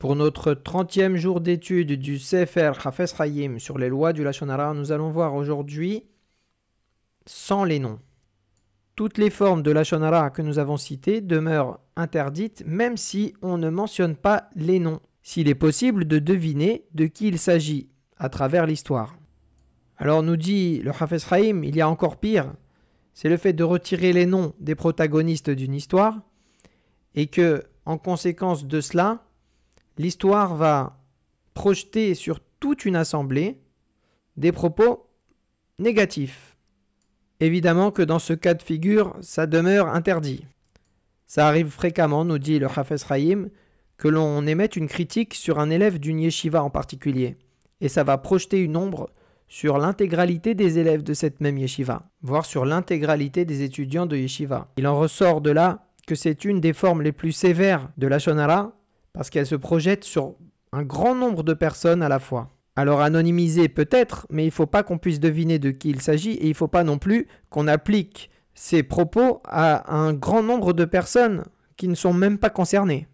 Pour notre 30e jour d'étude du Sefer Hafez sur les lois du Lachonara, nous allons voir aujourd'hui sans les noms. Toutes les formes de Lachonara que nous avons citées demeurent interdites même si on ne mentionne pas les noms, s'il est possible de deviner de qui il s'agit à travers l'histoire. Alors nous dit le Hafez il y a encore pire, c'est le fait de retirer les noms des protagonistes d'une histoire et que, en conséquence de cela, l'histoire va projeter sur toute une assemblée des propos négatifs. Évidemment que dans ce cas de figure, ça demeure interdit. Ça arrive fréquemment, nous dit le Hafez Rahim, que l'on émette une critique sur un élève d'une yeshiva en particulier, et ça va projeter une ombre sur l'intégralité des élèves de cette même yeshiva, voire sur l'intégralité des étudiants de yeshiva. Il en ressort de là que c'est une des formes les plus sévères de la shonara parce qu'elle se projette sur un grand nombre de personnes à la fois. Alors anonymiser peut-être, mais il ne faut pas qu'on puisse deviner de qui il s'agit et il ne faut pas non plus qu'on applique ces propos à un grand nombre de personnes qui ne sont même pas concernées.